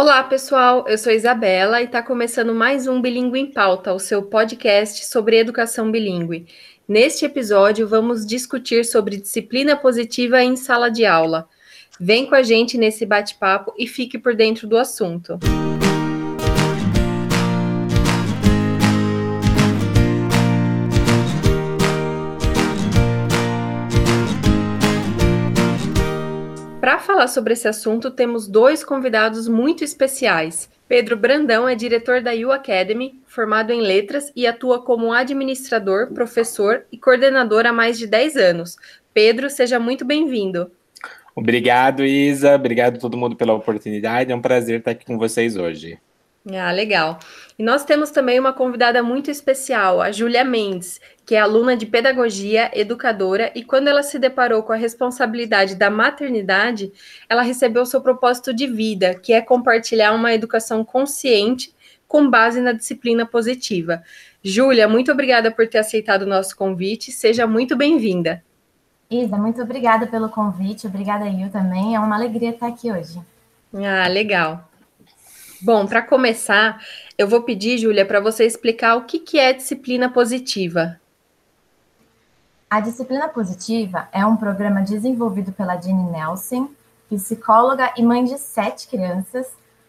Olá, pessoal. Eu sou Isabela e está começando mais um Bilingue em Pauta, o seu podcast sobre educação bilíngue. Neste episódio, vamos discutir sobre disciplina positiva em sala de aula. Vem com a gente nesse bate-papo e fique por dentro do assunto. Para falar sobre esse assunto, temos dois convidados muito especiais. Pedro Brandão é diretor da U Academy, formado em letras e atua como administrador, professor e coordenador há mais de 10 anos. Pedro, seja muito bem-vindo. Obrigado, Isa. Obrigado a todo mundo pela oportunidade. É um prazer estar aqui com vocês hoje. Ah, legal. E nós temos também uma convidada muito especial, a Júlia Mendes, que é aluna de pedagogia, educadora, e quando ela se deparou com a responsabilidade da maternidade, ela recebeu seu propósito de vida, que é compartilhar uma educação consciente com base na disciplina positiva. Júlia, muito obrigada por ter aceitado o nosso convite. Seja muito bem-vinda. Isa, muito obrigada pelo convite. Obrigada, Eu também. É uma alegria estar aqui hoje. Ah, legal. Bom, para começar, eu vou pedir, Júlia, para você explicar o que, que é disciplina positiva. A disciplina positiva é um programa desenvolvido pela Jenny Nelson, psicóloga e mãe de sete crianças,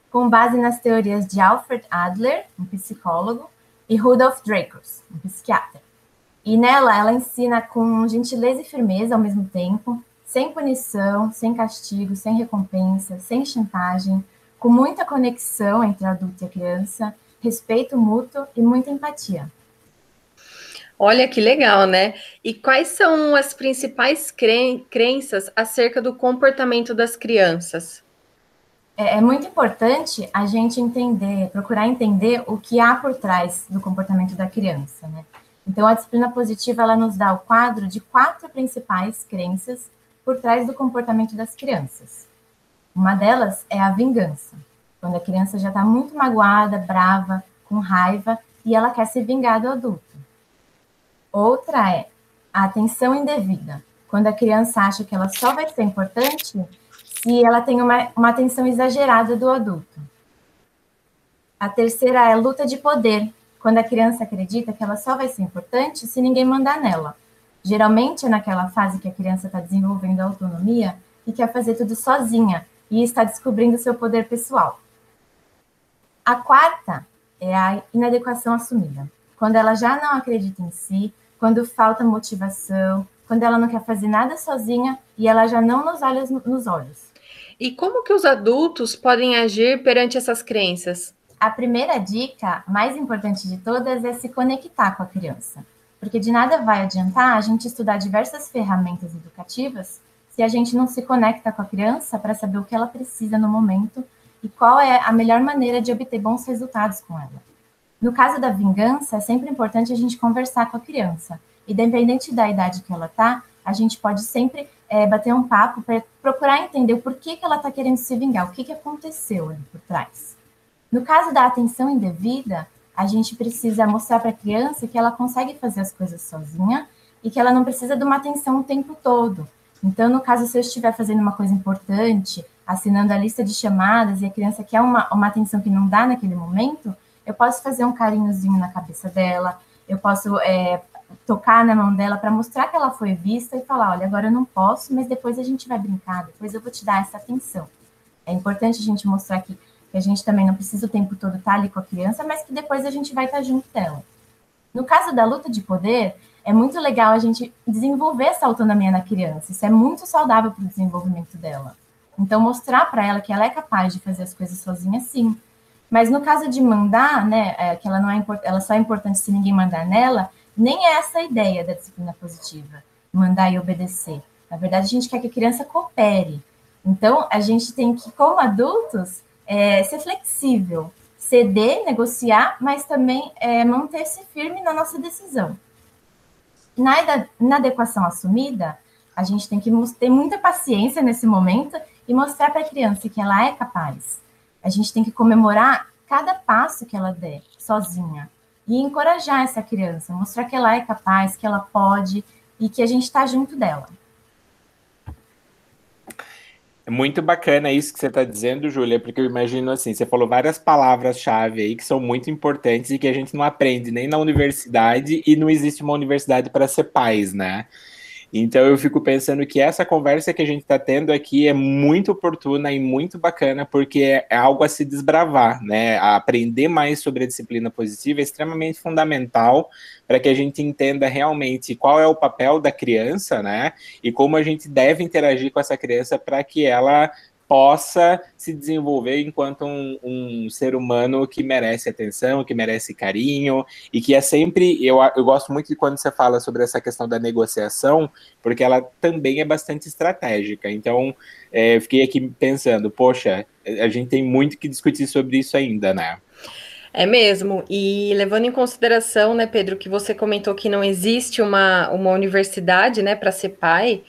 com base nas teorias de Alfred Adler, um psicólogo, e Rudolf Dreikurs, um psiquiatra. E nela ela ensina com gentileza e firmeza ao mesmo tempo, sem punição, sem castigo, sem recompensa, sem chantagem, com muita conexão entre adulto e criança, respeito mútuo e muita empatia. Olha que legal, né? E quais são as principais cren crenças acerca do comportamento das crianças? É, é, muito importante a gente entender, procurar entender o que há por trás do comportamento da criança, né? Então, a disciplina positiva ela nos dá o quadro de quatro principais crenças por trás do comportamento das crianças. Uma delas é a vingança, quando a criança já está muito magoada, brava, com raiva e ela quer se vingar do adulto. Outra é a atenção indevida, quando a criança acha que ela só vai ser importante se ela tem uma, uma atenção exagerada do adulto. A terceira é a luta de poder, quando a criança acredita que ela só vai ser importante se ninguém mandar nela. Geralmente é naquela fase que a criança está desenvolvendo a autonomia e quer fazer tudo sozinha, e está descobrindo seu poder pessoal. A quarta é a inadequação assumida, quando ela já não acredita em si, quando falta motivação, quando ela não quer fazer nada sozinha e ela já não nos olha nos olhos. E como que os adultos podem agir perante essas crenças? A primeira dica, mais importante de todas, é se conectar com a criança. Porque de nada vai adiantar a gente estudar diversas ferramentas educativas se a gente não se conecta com a criança para saber o que ela precisa no momento e qual é a melhor maneira de obter bons resultados com ela. No caso da vingança, é sempre importante a gente conversar com a criança. Independente da idade que ela está, a gente pode sempre é, bater um papo para procurar entender o porquê que ela está querendo se vingar, o que, que aconteceu ali por trás. No caso da atenção indevida, a gente precisa mostrar para a criança que ela consegue fazer as coisas sozinha e que ela não precisa de uma atenção o tempo todo, então, no caso, se eu estiver fazendo uma coisa importante, assinando a lista de chamadas e a criança quer uma, uma atenção que não dá naquele momento, eu posso fazer um carinhozinho na cabeça dela, eu posso é, tocar na mão dela para mostrar que ela foi vista e falar: olha, agora eu não posso, mas depois a gente vai brincar, depois eu vou te dar essa atenção. É importante a gente mostrar que, que a gente também não precisa o tempo todo estar ali com a criança, mas que depois a gente vai estar junto dela. No caso da luta de poder, é muito legal a gente desenvolver essa autonomia na criança. Isso é muito saudável para o desenvolvimento dela. Então, mostrar para ela que ela é capaz de fazer as coisas sozinha, sim. Mas no caso de mandar, né, é, que ela não é ela só é importante se ninguém mandar nela, nem é essa a ideia da disciplina positiva, mandar e obedecer. Na verdade, a gente quer que a criança coopere. Então, a gente tem que, como adultos, é, ser flexível, ceder, negociar, mas também é, manter-se firme na nossa decisão. Na inadequação assumida, a gente tem que ter muita paciência nesse momento e mostrar para a criança que ela é capaz. A gente tem que comemorar cada passo que ela der sozinha e encorajar essa criança, mostrar que ela é capaz, que ela pode e que a gente está junto dela. É muito bacana isso que você está dizendo, Júlia, porque eu imagino assim, você falou várias palavras-chave aí que são muito importantes e que a gente não aprende nem na universidade e não existe uma universidade para ser pais, né? Então eu fico pensando que essa conversa que a gente está tendo aqui é muito oportuna e muito bacana, porque é, é algo a se desbravar, né? A aprender mais sobre a disciplina positiva é extremamente fundamental para que a gente entenda realmente qual é o papel da criança, né? E como a gente deve interagir com essa criança para que ela possa se desenvolver enquanto um, um, ser humano que merece atenção, que merece carinho, e que é sempre. Eu, eu gosto muito de quando você fala sobre essa questão da negociação, porque ela também é bastante estratégica. Então, é, fiquei aqui pensando, poxa, a gente tem muito que discutir sobre isso ainda, né? É mesmo. E levando em consideração, né, Pedro, que você comentou que não existe uma, uma universidade, né, para ser pai.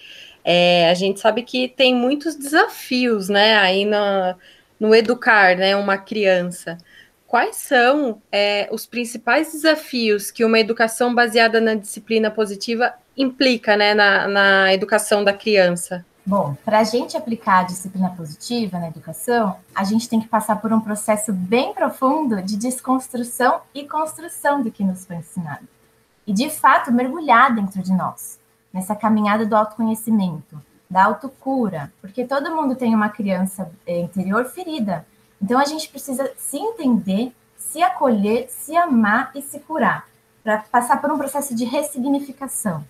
É, a gente sabe que tem muitos desafios, né, aí no, educar, né, uma criança. Quais são é, os principais desafios que uma educação baseada na disciplina positiva implica, né, na, na educação da criança? Bom, para a gente aplicar a disciplina positiva na educação, a gente tem que passar por um processo bem profundo de desconstrução e construção do que nos foi ensinado. E, de fato, mergulhar dentro de nós nessa caminhada do autoconhecimento, da autocura, porque todo mundo tem uma criança eh, interior ferida. Então a gente precisa se entender, se acolher, se amar e se curar, para passar por um processo de ressignificação,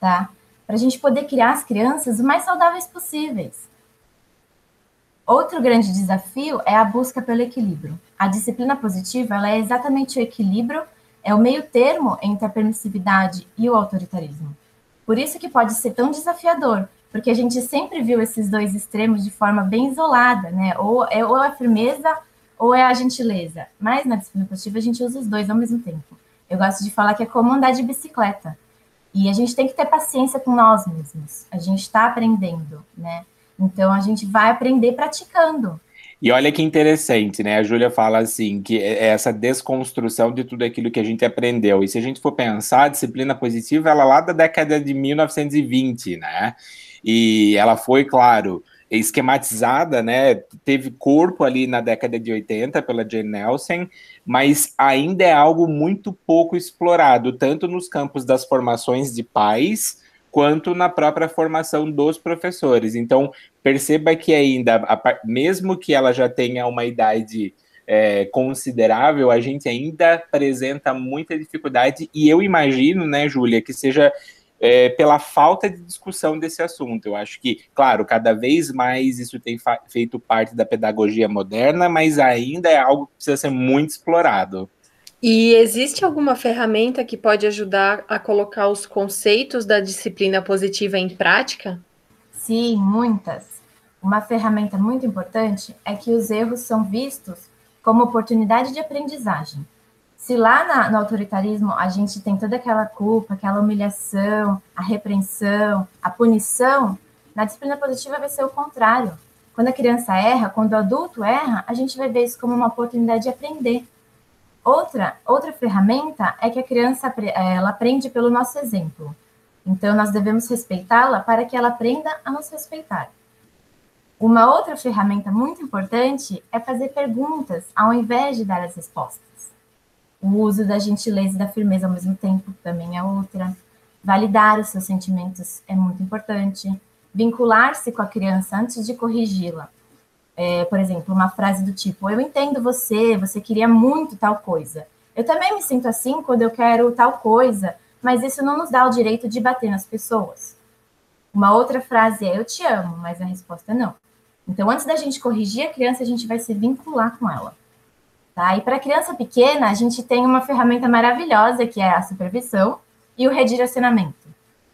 tá? Para a gente poder criar as crianças o mais saudáveis possíveis. Outro grande desafio é a busca pelo equilíbrio. A disciplina positiva ela é exatamente o equilíbrio, é o meio termo entre a permissividade e o autoritarismo. Por isso que pode ser tão desafiador, porque a gente sempre viu esses dois extremos de forma bem isolada, né? Ou é, ou é a firmeza ou é a gentileza. Mas na disciplina positiva a gente usa os dois ao mesmo tempo. Eu gosto de falar que é como andar de bicicleta. E a gente tem que ter paciência com nós mesmos. A gente está aprendendo, né? Então a gente vai aprender praticando. E olha que interessante, né? A Júlia fala assim, que é, é essa desconstrução de tudo aquilo que a gente aprendeu. E se a gente for pensar, a disciplina positiva, ela é lá da década de 1920, né? E ela foi, claro, esquematizada, né? Teve corpo ali na década de 80 pela Jane Nelson, mas ainda é algo muito pouco explorado, tanto nos campos das formações de pais, quanto na própria formação dos professores. Então, perceba que ainda, mesmo que ela já tenha uma idade é, considerável, a gente ainda apresenta muita dificuldade, e eu imagino, né, Júlia, que seja é, pela falta de discussão desse assunto. Eu acho que, claro, cada vez mais isso tem feito parte da pedagogia moderna, mas ainda é algo que precisa ser muito explorado. E existe alguma ferramenta que pode ajudar a colocar os conceitos da disciplina positiva em prática? Sim, muitas. Uma ferramenta muito importante é que os erros são vistos como oportunidade de aprendizagem. Se lá na, no autoritarismo a gente tem toda aquela culpa, aquela humilhação, a repreensão, a punição, na disciplina positiva vai ser o contrário. Quando a criança erra, quando o adulto erra, a gente vai ver isso como uma oportunidade de aprender. Outra, outra ferramenta é que a criança eh, ela aprende pelo nosso exemplo. Então, nós devemos respeitá-la para que ela aprenda a nos respeitar. Uma outra ferramenta muito importante é fazer perguntas ao invés de dar as respostas. O uso da gentileza e da firmeza ao mesmo tempo também é outra. Validar os seus sentimentos é muito importante. Vincular-se com a criança antes de corrigi-la é, por exemplo, uma frase do tipo: Eu entendo você, você queria muito tal coisa. Eu também me sinto assim quando eu quero tal coisa, mas isso não nos dá o direito de bater nas pessoas. Uma outra frase é: Eu te amo, mas a resposta é não. Então, antes da gente corrigir a criança, a gente vai se vincular com ela. Tá? E para criança pequena, a gente tem uma ferramenta maravilhosa que é a supervisão e o redirecionamento.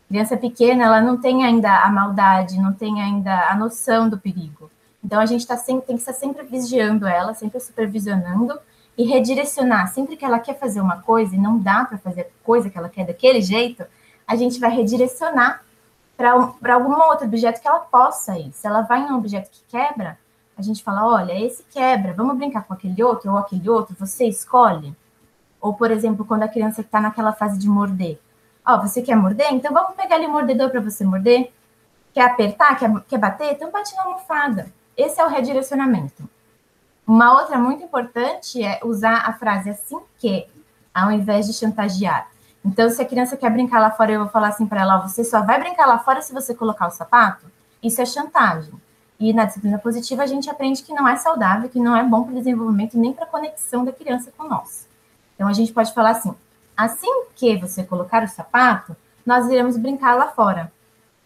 Criança pequena, ela não tem ainda a maldade, não tem ainda a noção do perigo. Então a gente tá sempre, tem que estar sempre vigiando ela, sempre supervisionando e redirecionar. Sempre que ela quer fazer uma coisa e não dá para fazer a coisa que ela quer daquele jeito, a gente vai redirecionar para algum outro objeto que ela possa ir. Se ela vai em um objeto que quebra, a gente fala: olha, esse quebra, vamos brincar com aquele outro ou aquele outro, você escolhe. Ou, por exemplo, quando a criança está naquela fase de morder. Ó, oh, você quer morder? Então vamos pegar ali o mordedor para você morder. Quer apertar? Quer, quer bater? Então bate na almofada. Esse é o redirecionamento. Uma outra muito importante é usar a frase assim que, ao invés de chantagear. Então, se a criança quer brincar lá fora, eu vou falar assim para ela: você só vai brincar lá fora se você colocar o sapato. Isso é chantagem. E na disciplina positiva, a gente aprende que não é saudável, que não é bom para o desenvolvimento nem para a conexão da criança com nós. Então, a gente pode falar assim: assim que você colocar o sapato, nós iremos brincar lá fora.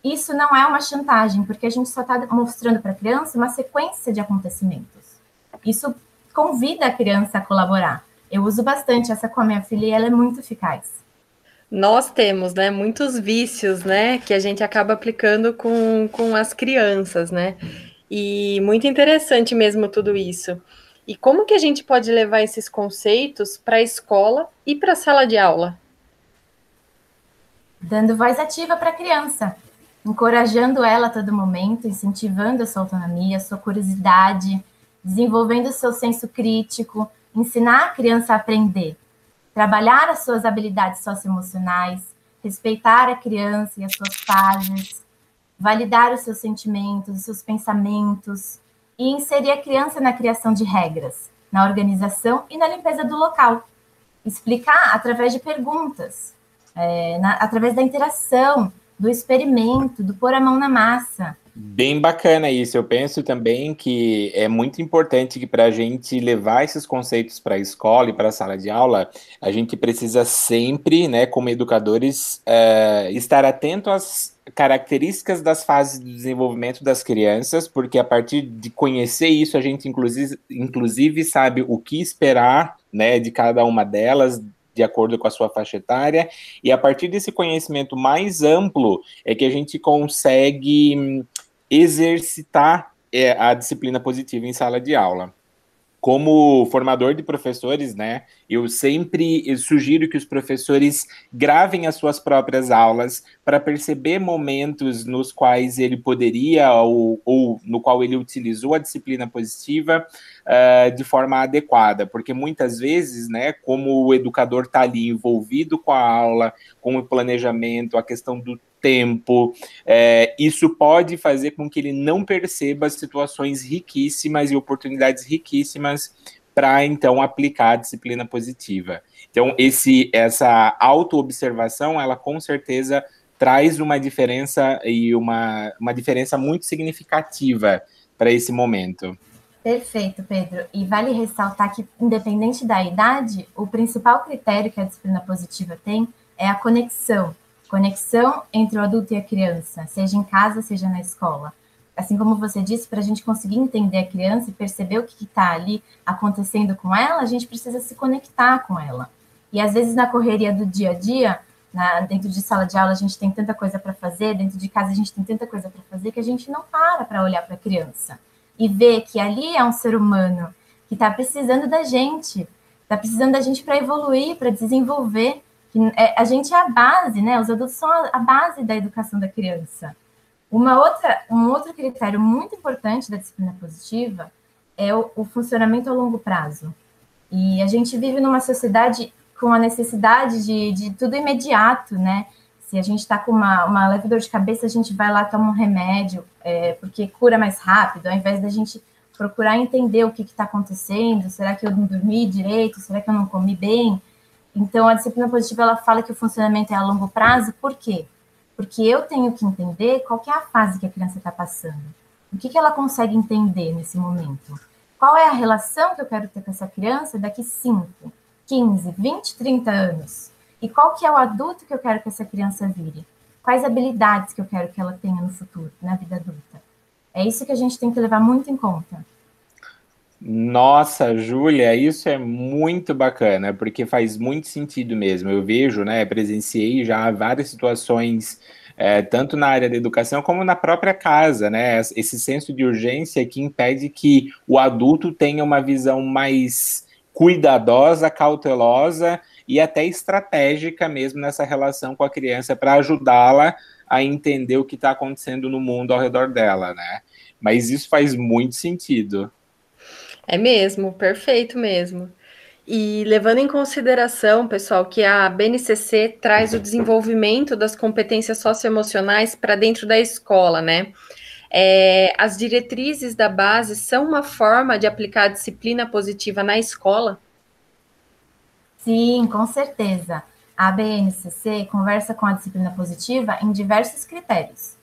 Isso não é uma chantagem, porque a gente só está mostrando para a criança uma sequência de acontecimentos. Isso convida a criança a colaborar. Eu uso bastante essa com a minha filha e ela é muito eficaz. Nós temos, né, muitos vícios, né, que a gente acaba aplicando com, com as crianças, né? E muito interessante mesmo tudo isso. E como que a gente pode levar esses conceitos para a escola e para a sala de aula? Dando voz ativa para a criança, encorajando ela a todo momento, incentivando a sua autonomia, a sua curiosidade, desenvolvendo o seu senso crítico, ensinar a criança a aprender, trabalhar as suas habilidades socioemocionais, respeitar a criança e as suas fases, validar os seus sentimentos, os seus pensamentos e inserir a criança na criação de regras, na organização e na limpeza do local. Explicar através de perguntas, é, na, através da interação, do experimento, do pôr a mão na massa, Bem bacana isso. Eu penso também que é muito importante que para a gente levar esses conceitos para a escola e para a sala de aula, a gente precisa sempre, né, como educadores, uh, estar atento às características das fases de desenvolvimento das crianças, porque a partir de conhecer isso, a gente inclusive, inclusive sabe o que esperar, né, de cada uma delas, de acordo com a sua faixa etária, e a partir desse conhecimento mais amplo é que a gente consegue exercitar é, a disciplina positiva em sala de aula. Como formador de professores, né, eu sempre sugiro que os professores gravem as suas próprias aulas para perceber momentos nos quais ele poderia ou, ou, no qual ele utilizou a disciplina positiva uh, de forma adequada, porque muitas vezes, né, como o educador está ali envolvido com a aula, com o planejamento, a questão do tempo. É, isso pode fazer com que ele não perceba situações riquíssimas e oportunidades riquíssimas para então aplicar a disciplina positiva. Então, esse, essa autoobservação, ela com certeza traz uma diferença e uma, uma diferença muito significativa para esse momento. Perfeito, Pedro. E vale ressaltar que, independente da idade, o principal critério que a disciplina positiva tem é a conexão Conexão entre o adulto e a criança, seja em casa, seja na escola. Assim como você disse, para a gente conseguir entender a criança e perceber o que está ali acontecendo com ela, a gente precisa se conectar com ela. E às vezes na correria do dia a dia, na, dentro de sala de aula a gente tem tanta coisa para fazer, dentro de casa a gente tem tanta coisa para fazer que a gente não para para olhar para a criança e ver que ali é um ser humano que está precisando da gente, está precisando da gente para evoluir, para desenvolver a gente é a base, né? Os adultos são a, base da educação da criança. Uma outra, um outro critério muito importante da disciplina positiva é o, o funcionamento a longo prazo. E a gente vive numa sociedade com a necessidade de, de tudo imediato, né? Se a gente está com uma, uma leve dor de cabeça, a gente vai lá tomar um remédio, é, porque cura mais rápido, ao invés da gente procurar entender o que está acontecendo, será que eu não dormi direito, será que eu não comi bem? Então, a disciplina positiva ela fala que o funcionamento é a longo prazo, por quê? Porque eu tenho que entender qual que é a fase que a criança está passando. O que, que ela consegue entender nesse momento? Qual é a relação que eu quero ter com essa criança daqui 5, 15, 20, 30 anos? E qual que é o adulto que eu quero que essa criança vire? Quais habilidades que eu quero que ela tenha no futuro, na vida adulta? É isso que a gente tem que levar muito em conta. Nossa, Júlia, isso é muito bacana, porque faz muito sentido mesmo. Eu vejo, né, presenciei já várias situações, é, tanto na área da educação como na própria casa, né? Esse senso de urgência que impede que o adulto tenha uma visão mais cuidadosa, cautelosa e até estratégica mesmo nessa relação com a criança para ajudá-la a entender o que está acontecendo no mundo ao redor dela, né? Mas isso faz muito sentido. É mesmo, perfeito mesmo. E levando em consideração, pessoal, que a BNCC traz o desenvolvimento das competências socioemocionais para dentro da escola, né? É, as diretrizes da base são uma forma de aplicar a disciplina positiva na escola? Sim, com certeza. A BNCC conversa com a disciplina positiva em diversos critérios.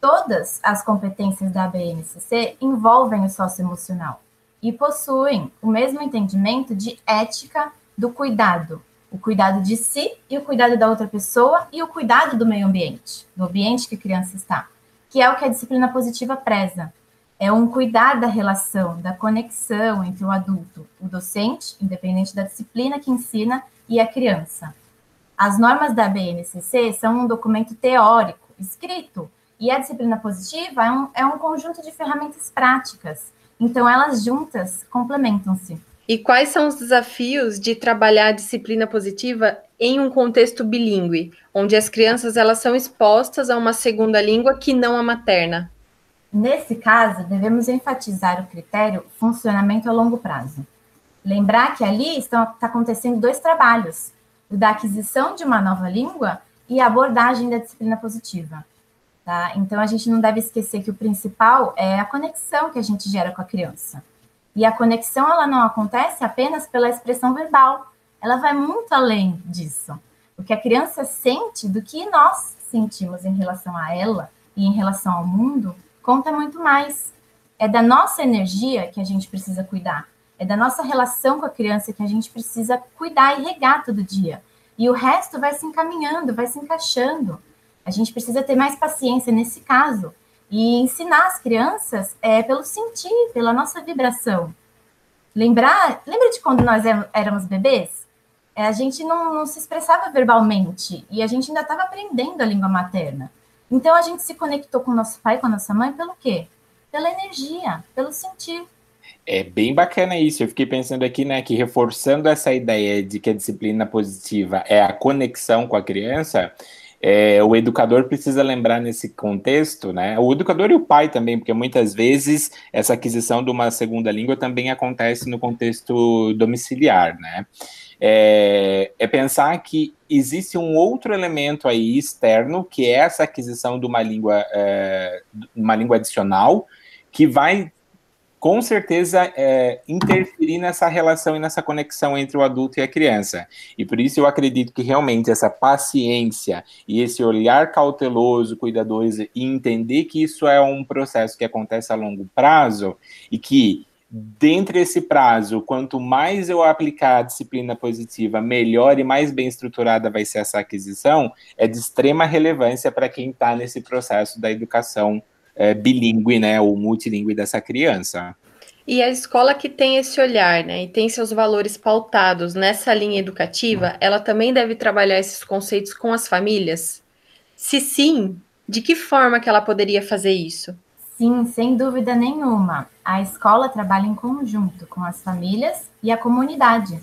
Todas as competências da BNCC envolvem o socioemocional e possuem o mesmo entendimento de ética do cuidado, o cuidado de si e o cuidado da outra pessoa e o cuidado do meio ambiente, do ambiente que a criança está, que é o que a disciplina positiva preza. É um cuidar da relação, da conexão entre o adulto, o docente, independente da disciplina que ensina, e a criança. As normas da BNCC são um documento teórico, escrito, e a disciplina positiva é um, é um conjunto de ferramentas práticas então, elas juntas complementam-se. E quais são os desafios de trabalhar a disciplina positiva em um contexto bilíngue, onde as crianças elas são expostas a uma segunda língua que não a materna? Nesse caso, devemos enfatizar o critério funcionamento a longo prazo. Lembrar que ali estão tá acontecendo dois trabalhos: o da aquisição de uma nova língua e a abordagem da disciplina positiva. Tá? Então, a gente não deve esquecer que o principal é a conexão que a gente gera com a criança. E a conexão, ela não acontece apenas pela expressão verbal, ela vai muito além disso. O que a criança sente do que nós sentimos em relação a ela e em relação ao mundo conta muito mais. É da nossa energia que a gente precisa cuidar. É da nossa relação com a criança que a gente precisa cuidar e regar todo dia. E o resto vai se encaminhando, vai se encaixando. A gente precisa ter mais paciência nesse caso e ensinar as crianças é, pelo sentir, pela nossa vibração. Lembrar, lembra de quando nós éramos bebês? É, a gente não, não se expressava verbalmente e a gente ainda estava aprendendo a língua materna. Então a gente se conectou com nosso pai, com a nossa mãe, pelo quê? Pela energia, pelo sentir. É bem bacana isso. Eu fiquei pensando aqui, né, que reforçando essa ideia de que a disciplina positiva é a conexão com a criança, é, o educador precisa lembrar nesse contexto, né? O educador e o pai também, porque muitas vezes essa aquisição de uma segunda língua também acontece no contexto domiciliar, né? É, é, pensar que existe um outro elemento aí externo, que é essa aquisição de uma língua, é, uma língua adicional, que vai com certeza é, interferir nessa relação e nessa conexão entre o adulto e a criança. E por isso eu acredito que realmente essa paciência e esse olhar cauteloso, cuidadoso e entender que isso é um processo que acontece a longo prazo e que dentro desse prazo, quanto mais eu aplicar a disciplina positiva, melhor e mais bem estruturada vai ser essa aquisição, é de extrema relevância para quem está nesse processo da educação é, bilíngue, né, ou multilíngue dessa criança. E a escola que tem esse olhar, né, e tem seus valores pautados nessa linha educativa, ela também deve trabalhar esses conceitos com as famílias? Se sim, de que forma que ela poderia fazer isso? Sim, sem dúvida nenhuma. A escola trabalha em conjunto com as famílias e a comunidade.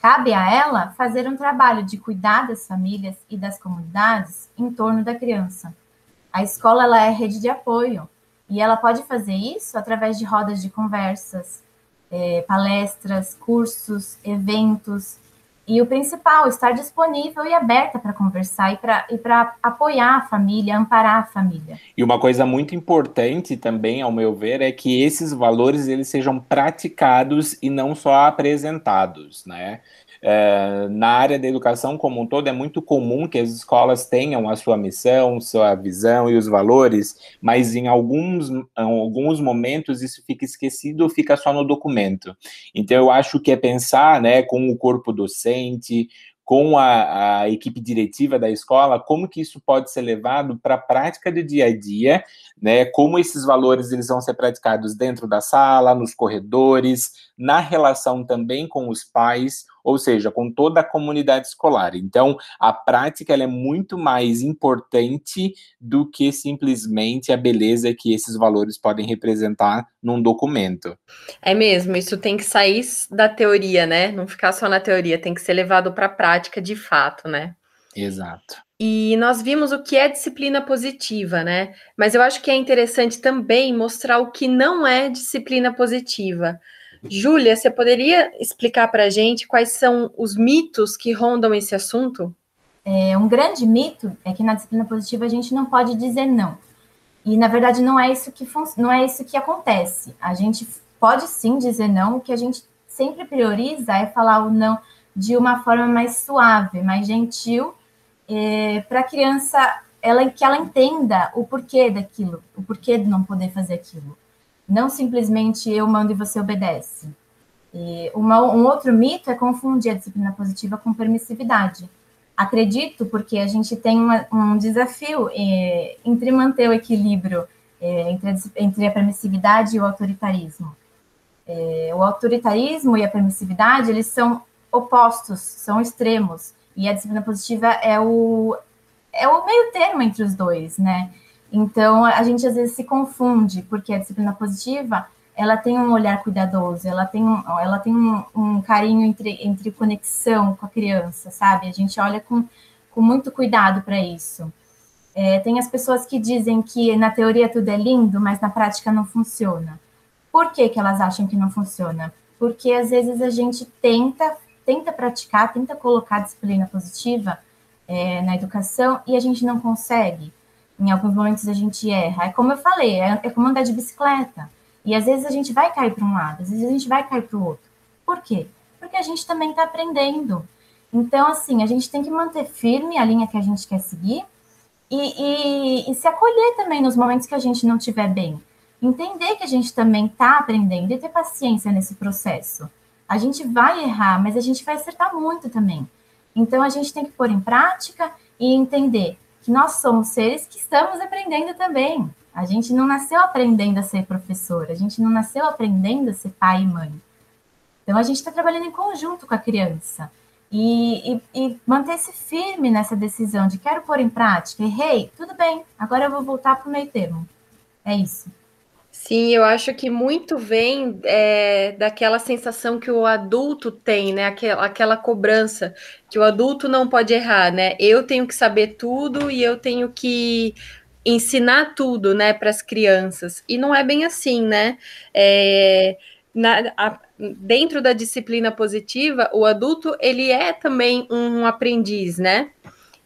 Cabe a ela fazer um trabalho de cuidar das famílias e das comunidades em torno da criança. A escola ela é rede de apoio e ela pode fazer isso através de rodas de conversas, é, palestras, cursos, eventos. E o principal, estar disponível e aberta para conversar e para apoiar a família, amparar a família. E uma coisa muito importante também, ao meu ver, é que esses valores eles sejam praticados e não só apresentados, né? É, na área da educação como um todo, é muito comum que as escolas tenham a sua missão, sua visão e os valores, mas em alguns, em alguns momentos isso fica esquecido ou fica só no documento. Então, eu acho que é pensar né, com o corpo docente, com a, a, equipe diretiva da escola, como que isso pode ser levado para a prática do dia a dia, né? Como esses valores eles vão ser praticados dentro da sala, nos corredores, na relação também com os pais, ou seja, com toda a comunidade escolar. Então, a prática é muito mais importante do que simplesmente a beleza que esses valores podem representar num documento. É mesmo, isso tem que sair da teoria, né? Não ficar só na teoria, tem que ser levado para a prática de fato, né? Exato. E nós vimos o que é disciplina positiva, né? Mas eu acho que é interessante também mostrar o que não é disciplina positiva Júlia, você poderia explicar para a gente quais são os mitos que rondam esse assunto? É, um grande mito é que na disciplina positiva a gente não pode dizer não. E na verdade não é isso que não é isso que acontece. A gente pode sim dizer não, o que a gente sempre prioriza é falar o não de uma forma mais suave, mais gentil, é, para a criança ela, que ela entenda o porquê daquilo, o porquê de não poder fazer aquilo. Não simplesmente eu mando e você obedece. E uma, um outro mito é confundir a disciplina positiva com permissividade. Acredito porque a gente tem uma, um desafio é, entre manter o equilíbrio é, entre, a, entre a permissividade e o autoritarismo. É, o autoritarismo e a permissividade, eles são opostos, são extremos. E a disciplina positiva é o, é o meio termo entre os dois, né? Então, a gente às vezes se confunde, porque a disciplina positiva, ela tem um olhar cuidadoso, ela tem um, ela tem um, um carinho entre, entre conexão com a criança, sabe? A gente olha com, com muito cuidado para isso. É, tem as pessoas que dizem que na teoria tudo é lindo, mas na prática não funciona. Por que, que elas acham que não funciona? Porque às vezes a gente tenta, tenta praticar, tenta colocar disciplina positiva, é, na educação e a gente não consegue. Em alguns momentos a gente erra. É como eu falei, é, é como andar de bicicleta. E às vezes a gente vai cair para um lado, às vezes a gente vai cair para o outro. Por quê? Porque a gente também está aprendendo. Então, assim, a gente tem que manter firme a linha que a gente quer seguir e, e, e se acolher também nos momentos que a gente não estiver bem. Entender que a gente também está aprendendo e ter paciência nesse processo. A gente vai errar, mas a gente vai acertar muito também. Então, a gente tem que pôr em prática e entender que nós somos seres que estamos aprendendo também. A gente não nasceu aprendendo a ser professor, a gente não nasceu aprendendo a ser pai e mãe. Então, a gente está trabalhando em conjunto com a criança. E, e, e manter-se firme nessa decisão de quero pôr em prática, errei, tudo bem, agora eu vou voltar para o meio termo. É isso. Sim, eu acho que muito vem é, daquela sensação que o adulto tem, né? Aquela, aquela cobrança que o adulto não pode errar, né? Eu tenho que saber tudo e eu tenho que ensinar tudo, né, para as crianças. E não é bem assim, né? É, na, a, dentro da disciplina positiva, o adulto ele é também um aprendiz, né?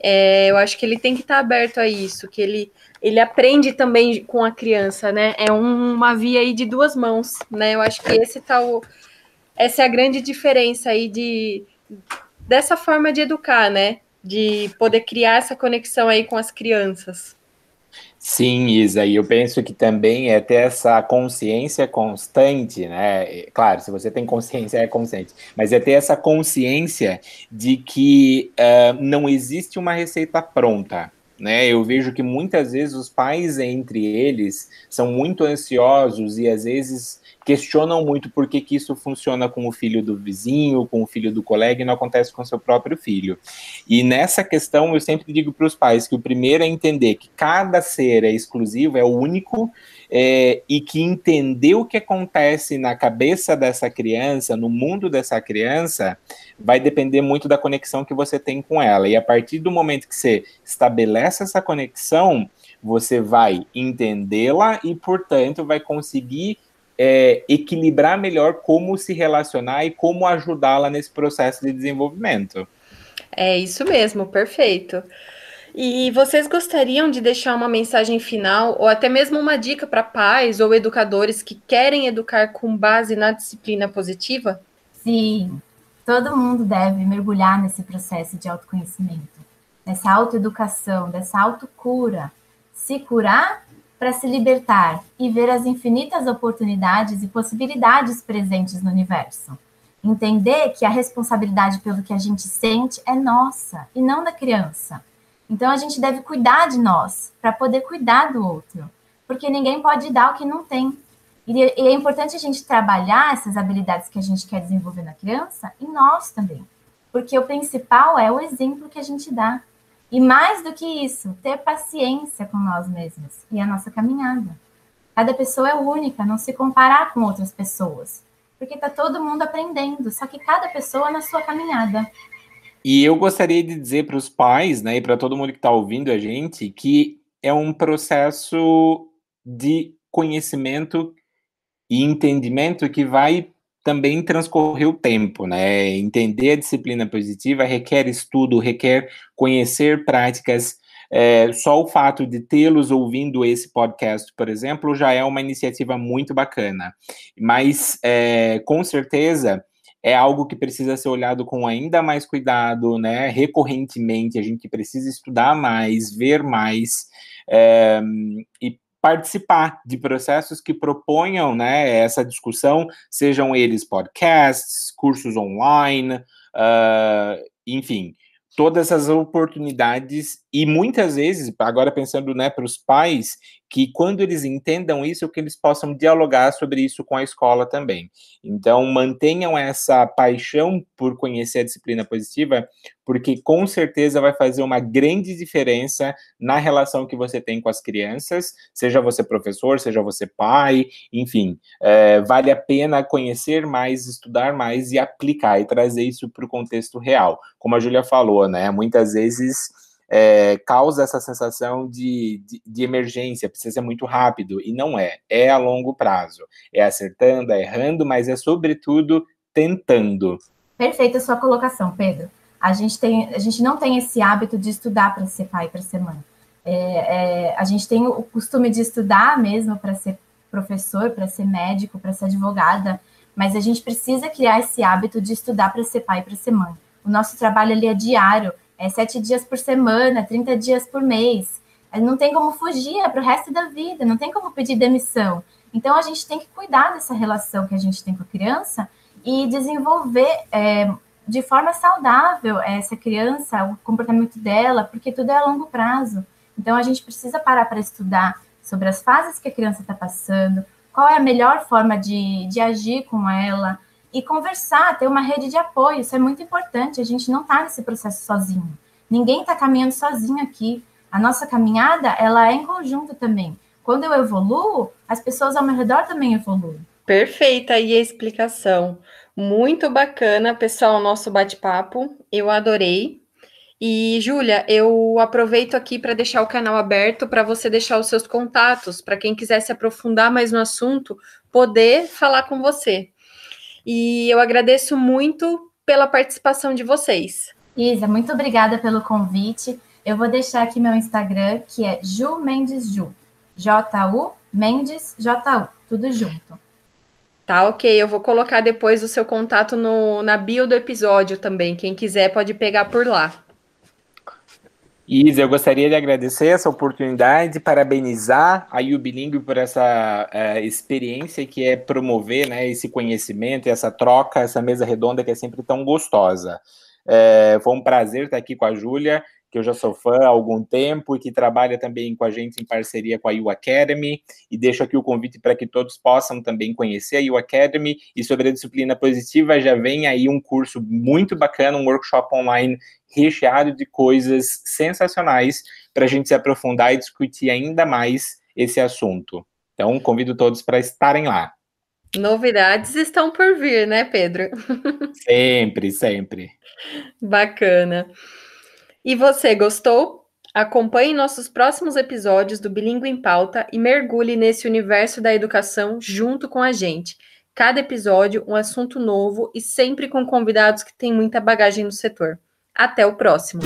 É, eu acho que ele tem que estar aberto a isso, que ele ele aprende também com a criança, né? É um, uma via aí de duas mãos, né? Eu acho que esse tá essa é a grande diferença aí de dessa forma de educar, né? De poder criar essa conexão aí com as crianças. Sim, Isa, e eu penso que também é ter essa consciência constante, né? Claro, se você tem consciência, é consciente, mas é ter essa consciência de que uh, não existe uma receita pronta. Né, eu vejo que muitas vezes os pais entre eles são muito ansiosos e às vezes questionam muito por que, que isso funciona com o filho do vizinho, com o filho do colega e não acontece com o seu próprio filho. E nessa questão eu sempre digo para os pais que o primeiro é entender que cada ser é exclusivo, é único, é, e que entender o que acontece na cabeça dessa criança, no mundo dessa criança, vai depender muito da conexão que você tem com ela. E a partir do momento que você estabelece essa conexão, você vai entendê-la e, portanto, vai conseguir é, equilibrar melhor como se relacionar e como ajudá-la nesse processo de desenvolvimento. É isso mesmo, perfeito. E vocês gostariam de deixar uma mensagem final ou até mesmo uma dica para pais ou educadores que querem educar com base na disciplina positiva? Sim, todo mundo deve mergulhar nesse processo de autoconhecimento, nessa autoeducação, dessa autocura. Se curar para se libertar e ver as infinitas oportunidades e possibilidades presentes no universo. Entender que a responsabilidade pelo que a gente sente é nossa e não da criança. Então a gente deve cuidar de nós para poder cuidar do outro, porque ninguém pode dar o que não tem. E é importante a gente trabalhar essas habilidades que a gente quer desenvolver na criança em nós também, porque o principal é o exemplo que a gente dá. E mais do que isso, ter paciência com nós mesmos e a nossa caminhada. Cada pessoa é única, não se comparar com outras pessoas, porque está todo mundo aprendendo, só que cada pessoa na sua caminhada. E eu gostaria de dizer para os pais, né, e para todo mundo que está ouvindo a gente, que é um processo de conhecimento e entendimento que vai também transcorrer o tempo, né? Entender a disciplina positiva requer estudo, requer conhecer práticas. É, só o fato de tê-los ouvindo esse podcast, por exemplo, já é uma iniciativa muito bacana. Mas, é, com certeza, é algo que precisa ser olhado com ainda mais cuidado, né? Recorrentemente, a gente precisa estudar mais, ver mais. É, e participar de processos que proponham né, essa discussão, sejam eles podcasts, cursos online, uh, enfim, todas essas oportunidades e muitas vezes, agora pensando né, para os pais, que quando eles entendam isso, que eles possam dialogar sobre isso com a escola também. Então, mantenham essa paixão por conhecer a disciplina positiva, porque com certeza vai fazer uma grande diferença na relação que você tem com as crianças, seja você professor, seja você pai, enfim, é, vale a pena conhecer mais, estudar mais e aplicar e trazer isso para o contexto real. Como a Júlia falou, né? Muitas vezes é, causa essa sensação de, de, de, emergência, precisa ser muito rápido, e não é, é a longo prazo. É acertando, é errando, mas é sobretudo tentando. Perfeita sua colocação, Pedro. A gente, tem, a gente não tem esse hábito de estudar para ser pai, para ser mãe. É, é, a gente tem o costume de estudar mesmo para ser professor, para ser médico, para ser advogada, mas a gente precisa criar esse hábito de estudar para ser pai, para ser mãe. O nosso trabalho ali é diário, é sete dias por semana, 30 dias por mês. É, não tem como fugir, é para o resto da vida, não tem como pedir demissão. Então, a gente tem que cuidar dessa relação que a gente tem com a criança e desenvolver é, de forma saudável essa criança, o comportamento dela, porque tudo é a longo prazo. Então, a gente precisa parar para estudar sobre as fases que a criança está passando, qual é a melhor forma de, de agir com ela, e conversar, ter uma rede de apoio. Isso é muito importante. A gente não está nesse processo sozinho. Ninguém está caminhando sozinho aqui. A nossa caminhada, ela é em conjunto também. Quando eu evoluo, as pessoas ao meu redor também evoluem. Perfeita aí a explicação. Muito bacana, pessoal, o nosso bate-papo. Eu adorei. E, Júlia, eu aproveito aqui para deixar o canal aberto para você deixar os seus contatos, para quem quiser se aprofundar mais no assunto, poder falar com você. E eu agradeço muito pela participação de vocês. Isa, muito obrigada pelo convite. Eu vou deixar aqui meu Instagram, que é Ju Mendes Ju. J-U Mendes J-U. Tudo junto. Tá, ok. Eu vou colocar depois o seu contato no, na bio do episódio também. Quem quiser pode pegar por lá. Isa, eu gostaria de agradecer essa oportunidade, parabenizar a Ubilingue por essa uh, experiência que é promover né, esse conhecimento, essa troca, essa mesa redonda que é sempre tão gostosa. É, foi um prazer estar aqui com a Júlia, que eu já sou fã há algum tempo e que trabalha também com a gente em parceria com a U Academy. E deixo aqui o convite para que todos possam também conhecer a U Academy. E sobre a disciplina positiva, já vem aí um curso muito bacana, um workshop online recheado de coisas sensacionais para a gente se aprofundar e discutir ainda mais esse assunto. Então, convido todos para estarem lá. Novidades estão por vir, né, Pedro? Sempre, sempre. Bacana. E você gostou? Acompanhe nossos próximos episódios do Bilingue em Pauta e mergulhe nesse universo da educação junto com a gente. Cada episódio, um assunto novo e sempre com convidados que têm muita bagagem no setor. Até o próximo!